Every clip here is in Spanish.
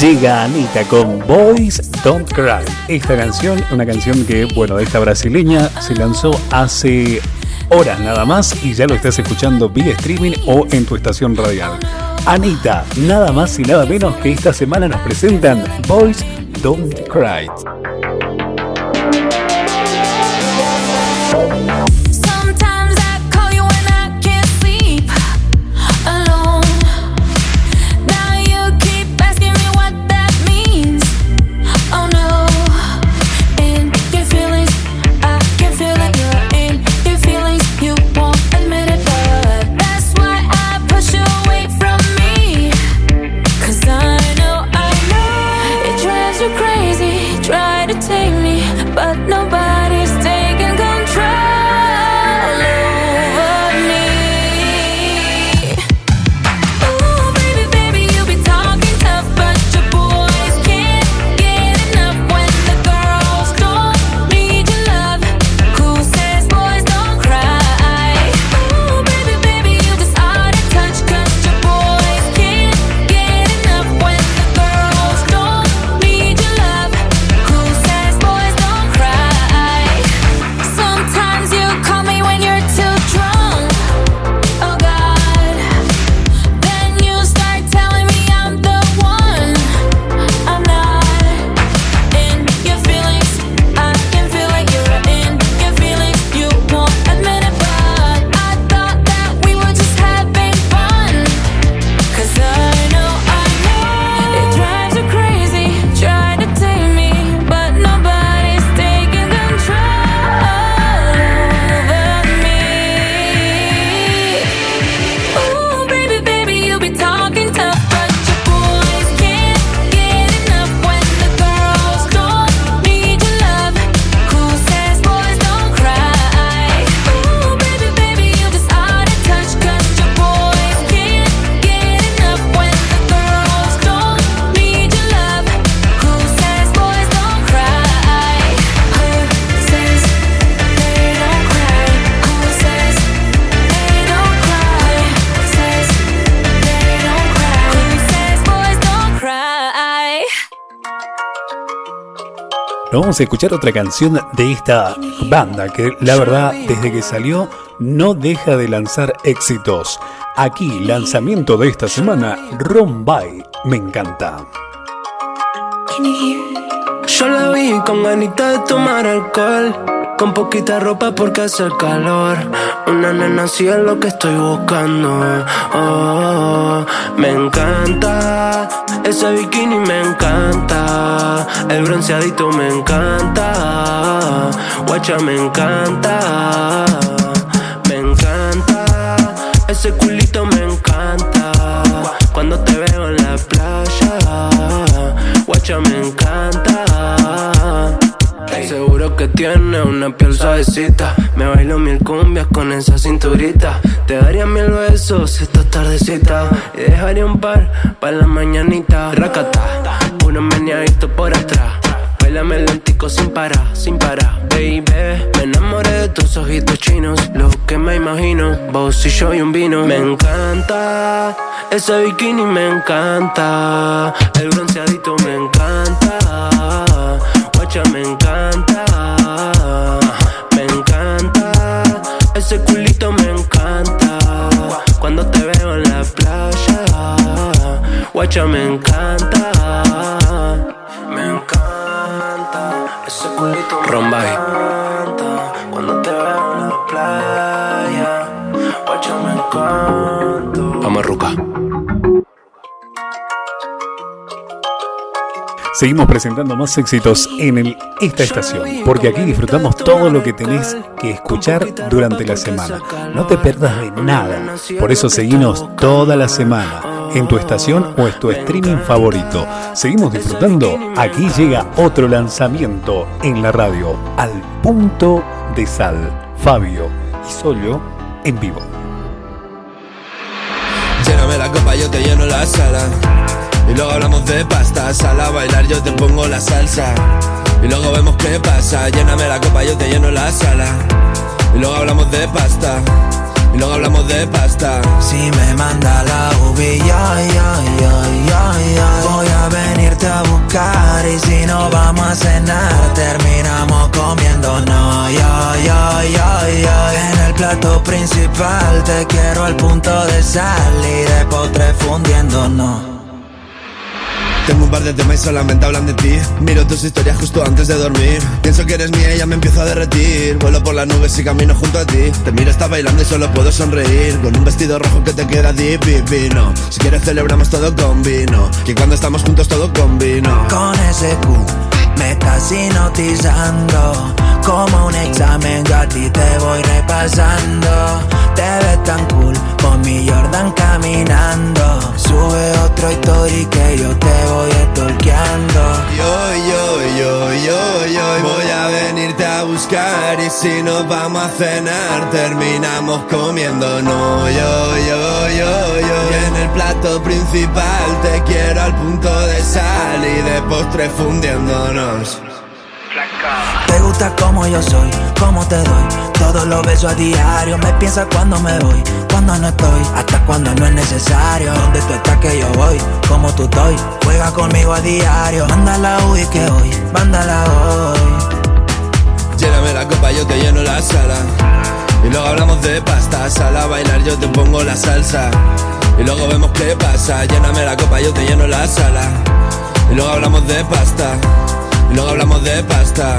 Llega Anita con Boys Don't Cry. Esta canción, una canción que, bueno, esta brasileña se lanzó hace horas nada más y ya lo estás escuchando vía streaming o en tu estación radial. Anita, nada más y nada menos que esta semana nos presentan Boys Don't Cry. Vamos a escuchar otra canción de esta banda que la verdad desde que salió no deja de lanzar éxitos. Aquí, lanzamiento de esta semana, Rombay, me encanta. Yo la vi con ganita de tomar alcohol, con poquita ropa porque hace calor. Una nena así es lo que estoy buscando. Oh, me encanta, ese bikini me encanta, el bronceadito me encanta, guacha me encanta, me encanta, ese culito me encanta, cuando te veo en la playa, guacha me encanta. Seguro que tiene una piel suavecita. Me bailo mil cumbias con esa cinturita. Te daría mil besos esta tardecita. Y dejaría un par para la mañanita. Racata, uno meneadito por atrás. Bailame lentico sin parar, sin parar, baby. Me enamoré de tus ojitos chinos, lo que me imagino. Vos y yo y un vino. Me encanta, ese bikini me encanta. El bronceadito me encanta. Me encanta, me encanta. Ese culito me encanta. Cuando te veo en la playa, guacha me encanta. Me encanta. Ese culito me encanta. Cuando te veo en la playa, guacha me encanta. Vamos, Ruca. Seguimos presentando más éxitos en el, esta estación, porque aquí disfrutamos todo lo que tenés que escuchar durante la semana. No te perdas de nada. Por eso seguimos toda la semana en tu estación o en tu streaming favorito. Seguimos disfrutando. Aquí llega otro lanzamiento en la radio, al punto de sal. Fabio y Solio en vivo. Lléname la copa, yo te lleno la sala. Luego hablamos de pasta, sal a bailar, yo te pongo la salsa. Y luego vemos qué pasa, lléname la copa, yo te lleno la sala. Y luego hablamos de pasta, y luego hablamos de pasta. Si me manda la UBI, Voy a venirte a buscar y si no vamos a cenar, terminamos comiendo, no, yo, yo, yo. En el plato principal te quiero al punto de sal y de postre fundiéndonos. Tengo un par de temas y solamente hablan de ti. Miro tus historias justo antes de dormir. Pienso que eres mía y ya me empiezo a derretir. Vuelo por las nubes y camino junto a ti. Te miro, está bailando y solo puedo sonreír. Con un vestido rojo que te queda deep vino. Si quieres celebramos todo con vino. Que cuando estamos juntos todo con vino. Con ese Q me estás hipnotizando. Como un examen yo a ti te voy repasando. Te ves tan cool con mi Jordan caminando. Sube otro story que yo te voy estorqueando. Yo, yo, yo, yo, yo, voy a venirte a buscar y si nos vamos a cenar terminamos comiendo. No, yo, yo, yo, yo. Y en el plato principal te quiero al punto de sal y de postre fundiéndonos. Te gusta como yo soy, como te doy. Todos los besos a diario. Me piensas cuando me voy, cuando no estoy, hasta cuando no es necesario. Donde tú estás que yo voy, como tú estoy. Juega conmigo a diario. Mándala hoy que hoy, mándala hoy. Lléname la copa, yo te lleno la sala. Y luego hablamos de pasta, sala a bailar, yo te pongo la salsa. Y luego vemos qué pasa. Lléname la copa, yo te lleno la sala. Y luego hablamos de pasta. Luego hablamos de pasta.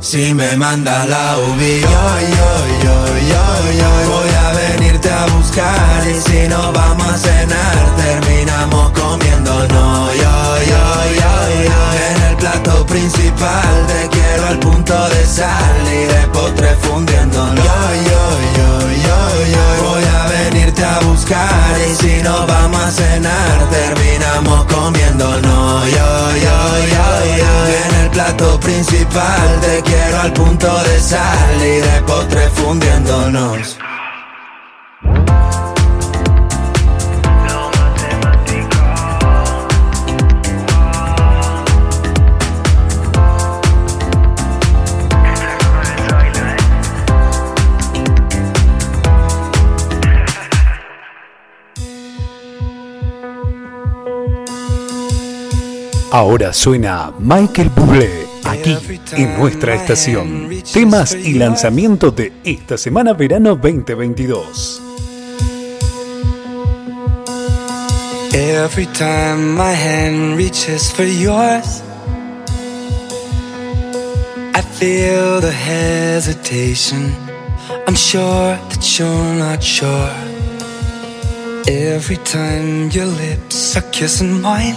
Si me manda la UBI, yo, yo, yo, yo, yo, voy a venirte a buscar. Y si no vamos a cenar terminamos comiendo, no, yo, yo, yo, yo, en el plato principal te quiero al punto de sal y de postre fundiendo, yo, yo, yo, yo, yo, venirte a buscar y si no vamos a cenar terminamos comiendo, no, yo, yo, yo, yo, en el plato principal te quiero al punto de sal y de postre fundiéndonos. Ahora suena Michael Bublé aquí en nuestra estación. Temas y lanzamientos de esta semana verano 2022. Every time my hand reaches for yours, I feel the hesitation. I'm sure that you're not sure. Every time your lips are kissing mine.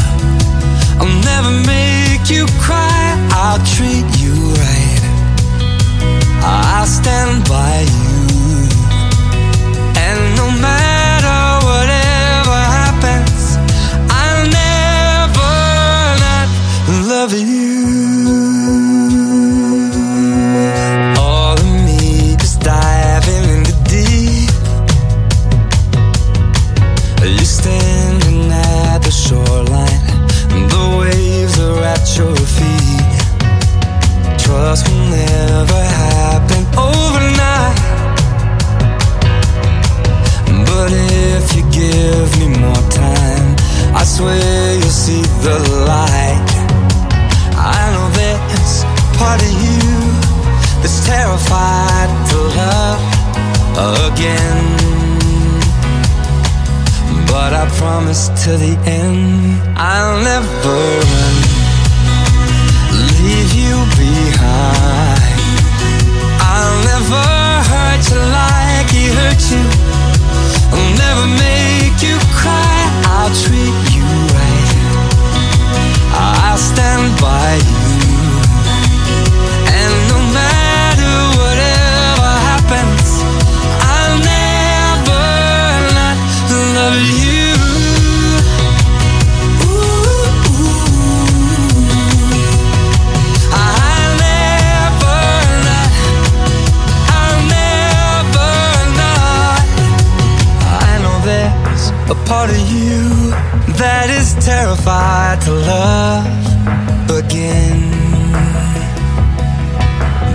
I'll never make you cry. I'll treat you right. I'll stand by you. And no matter whatever happens, I'll never not love you.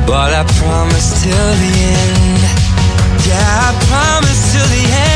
But I promise till the end. Yeah, I promise till the end.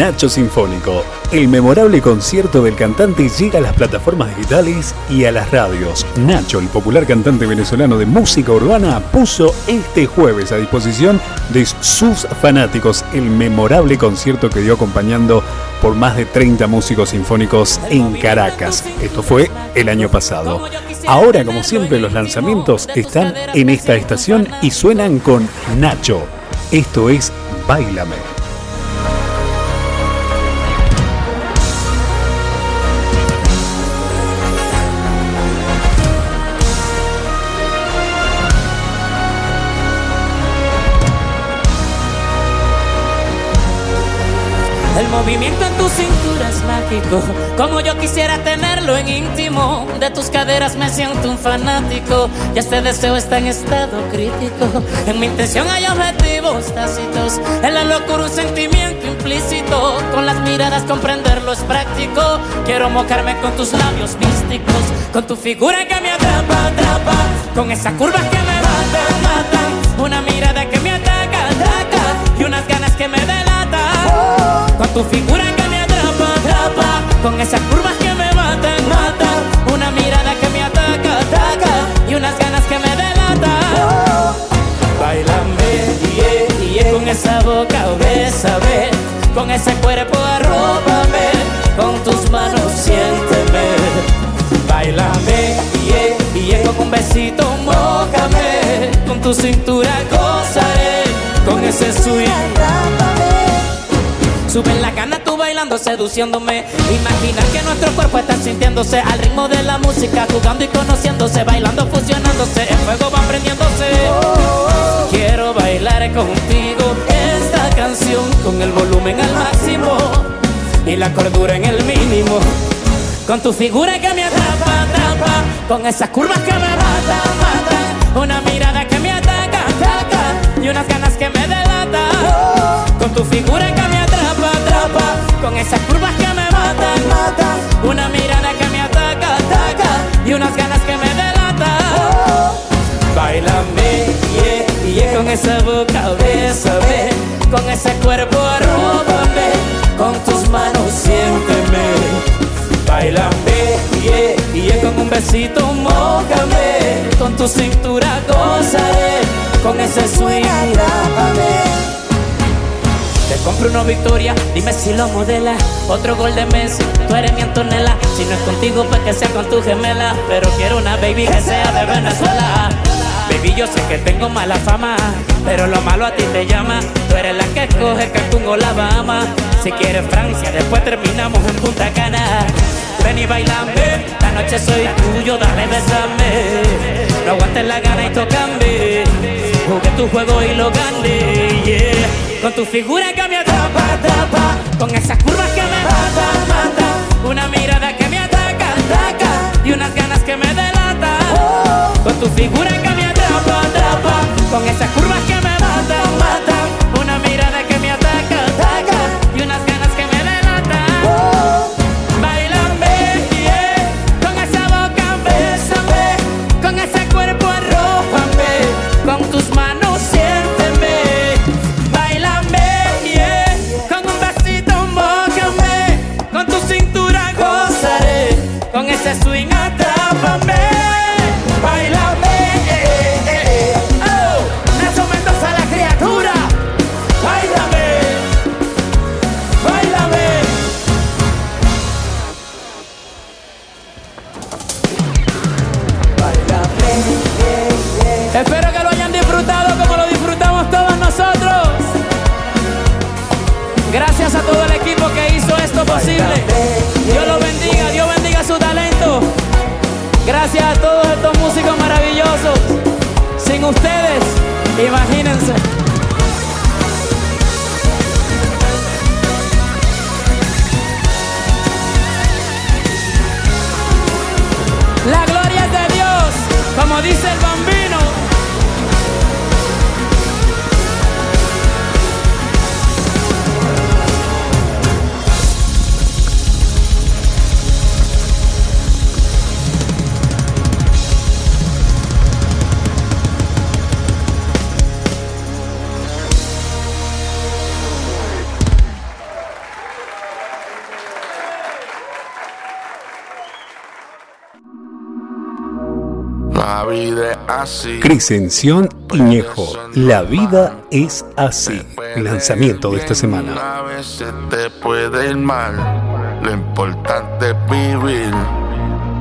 Nacho Sinfónico, el memorable concierto del cantante llega a las plataformas digitales y a las radios. Nacho, el popular cantante venezolano de música urbana, puso este jueves a disposición de sus fanáticos el memorable concierto que dio acompañando por más de 30 músicos sinfónicos en Caracas. Esto fue el año pasado. Ahora, como siempre, los lanzamientos están en esta estación y suenan con Nacho. Esto es Bailame. Movimiento en tu cintura es mágico, como yo quisiera tenerlo en íntimo. De tus caderas me siento un fanático, y este deseo está en estado crítico. En mi intención hay objetivos tácitos, en la locura un sentimiento implícito. Con las miradas comprenderlo es práctico. Quiero mojarme con tus labios místicos, con tu figura que me atrapa, atrapa, con esas curvas que me matan, matan. Una mirada que me ataca, ataca, y unas ganas que me delatan. Con tu figura que me atrapa, atrapa Con esas curvas que me matan, matan Una mirada que me ataca, ataca Y unas ganas que me delatan Bailame, yeah, yeah Con esa boca, bésame Con ese cuerpo, arrópame Con tus manos, siénteme. Bailame, yeah, yeah Con un besito, mójame Con tu cintura, gozaré Con ese swing Suben la gana tú bailando, seduciéndome. Imaginar que nuestro cuerpo está sintiéndose al ritmo de la música, jugando y conociéndose, bailando, fusionándose. El fuego va prendiéndose. Quiero bailar contigo esta canción con el volumen al máximo y la cordura en el mínimo. Con tu figura que me atrapa, atrapa, con esas curvas que me matan, matan. Una mirada que me ataca, ataca, y unas ganas que me delatan. Con tu figura que me con esas curvas que me matan, matan. Una mirada que me ataca, ataca, y unas ganas que me delatan. Bailame, yeah, yeah, con esa boca, bésame, con ese cuerpo, arróbame, con tus manos, siénteme. Bailame, yeah, yeah, con un besito, mójame, con tu cintura, gozaré, con ese swing. Te compro una victoria, dime si lo modela. Otro gol de Messi, tú eres mi Antonella. Si no es contigo, pues que sea con tu gemela. Pero quiero una baby que sea de Venezuela. Baby, yo sé que tengo mala fama, pero lo malo a ti te llama. Tú eres la que escoge Cancún o La Bahama. Si quieres Francia, después terminamos en Punta Cana. Ven y bailame, la noche soy tuyo, dale, besame. No aguantes la gana y tocame. Jugué tu juego y lo gané. Con tu figura que me atrapa, atrapa. Con esas curvas que me matan, matan Una mirada que me ataca, ataca. Y unas ganas que me delatan Con tu figura que me atrapa, atrapa. Con esas curvas que me matan, matan el equipo que hizo esto posible. Dios los bendiga, Dios bendiga su talento. Gracias a todos estos músicos maravillosos. Sin ustedes, imagínense. La gloria es de Dios, como dice el bambino. Criscención Iñejo, La vida es así. Lanzamiento de esta semana. A veces te puede ir mal, lo importante es vivir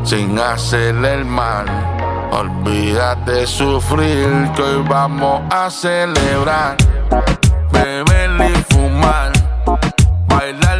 sin hacerle el mal. Olvídate de sufrir, que hoy vamos a celebrar, beber y fumar, bailar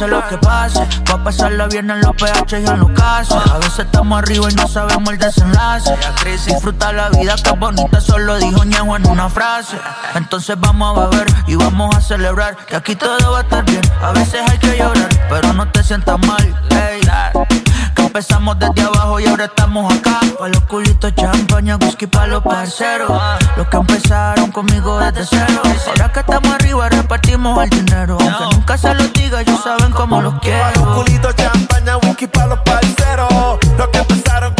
Pase lo que pase, va a pasarla bien en los PH y en los casos. A veces estamos arriba y no sabemos el desenlace. La crisis, disfruta la vida que es bonita, eso lo dijo Ñejo en una frase. Entonces vamos a beber y vamos a celebrar que aquí todo va a estar bien. A veces hay que llorar, pero no te sientas mal. ey. Empezamos desde abajo y ahora estamos acá. Pa' los culitos, champaña, whisky pa' los parceros. Los que empezaron conmigo desde cero. Ahora que estamos arriba, repartimos el dinero. Aunque nunca se los diga, ellos saben cómo los Pa' los quiero. culitos, champaña, whisky pa' los parceros. Los que empezaron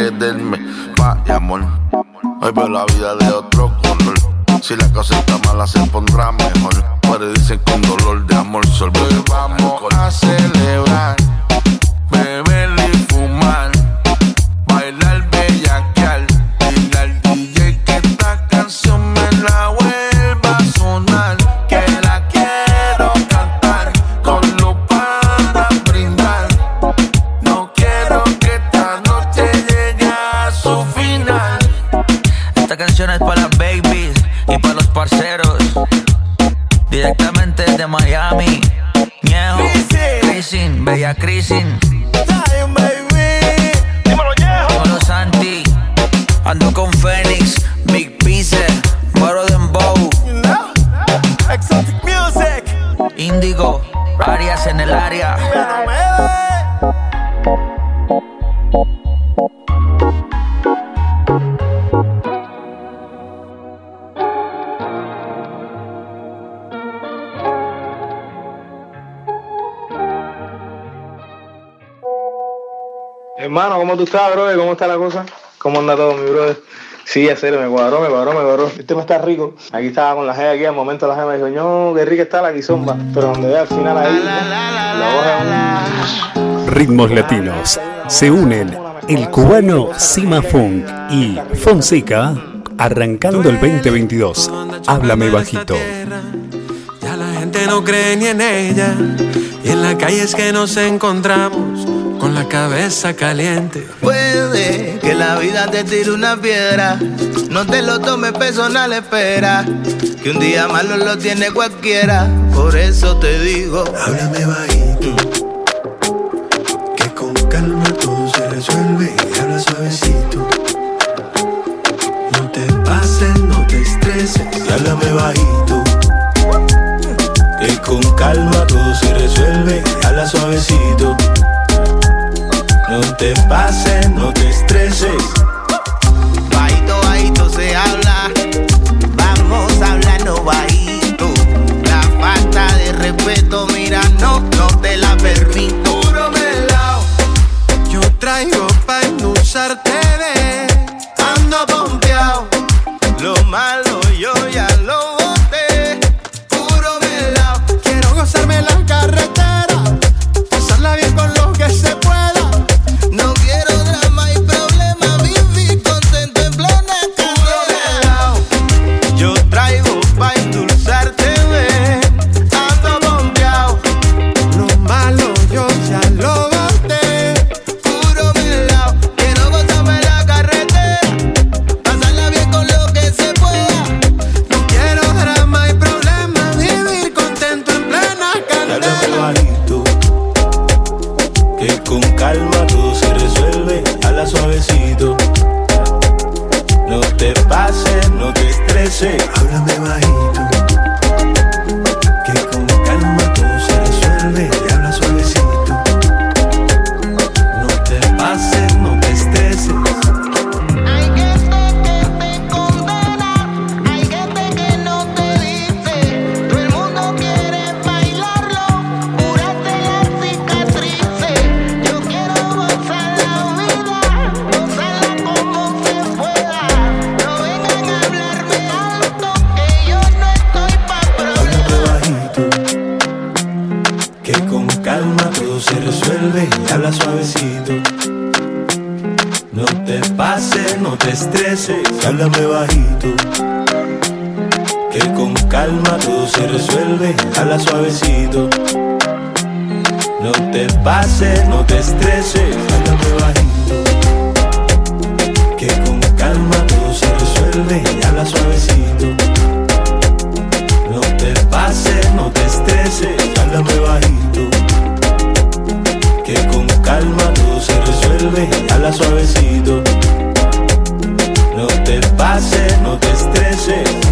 que quererme. dancing. Hermano, ¿cómo tú estás, brother? ¿Cómo está la cosa? ¿Cómo anda todo, mi brother? Sí, a serio, me cuadró, me cuadró, me cuadró. Este no está rico. Aquí estaba con la G aquí, al momento la G me dijo, no, qué rica está la guisomba. Pero donde ve al final ahí, la un... Ritmos latinos. Se unen el cubano Sima Funk y Fonseca arrancando el 2022. Háblame bajito. Ya la gente no cree ni en ella. Y en la calle es que nos encontramos con la cabeza caliente. Puede que la vida te tire una piedra, no te lo tomes personal, espera. Que un día malo lo tiene cualquiera, por eso te digo. Háblame bajito, que con calma todo se resuelve y habla suavecito. No te pases, no te estreses, y háblame bajito. Que con calma todo se resuelve y habla suavecito. No te pases, no te estreses. Bajito, bajito se habla. Vamos a hablarnos bajito. La falta de respeto, mira, no, no te la permito. Puro melao. Yo traigo pa' endulzarte. Ando pompeado. Lo malo Pases, no te estreses, háblame bajito. Háblame bajito. Que con calma todo se resuelve y habla suavecito. No te pases, no te estreses, háblame bajito. Que con calma todo se resuelve y habla suavecito. No te pases, no te estreses, háblame bajito. Que con calma todo se resuelve, habla suavecito. No te pases, no te estreses.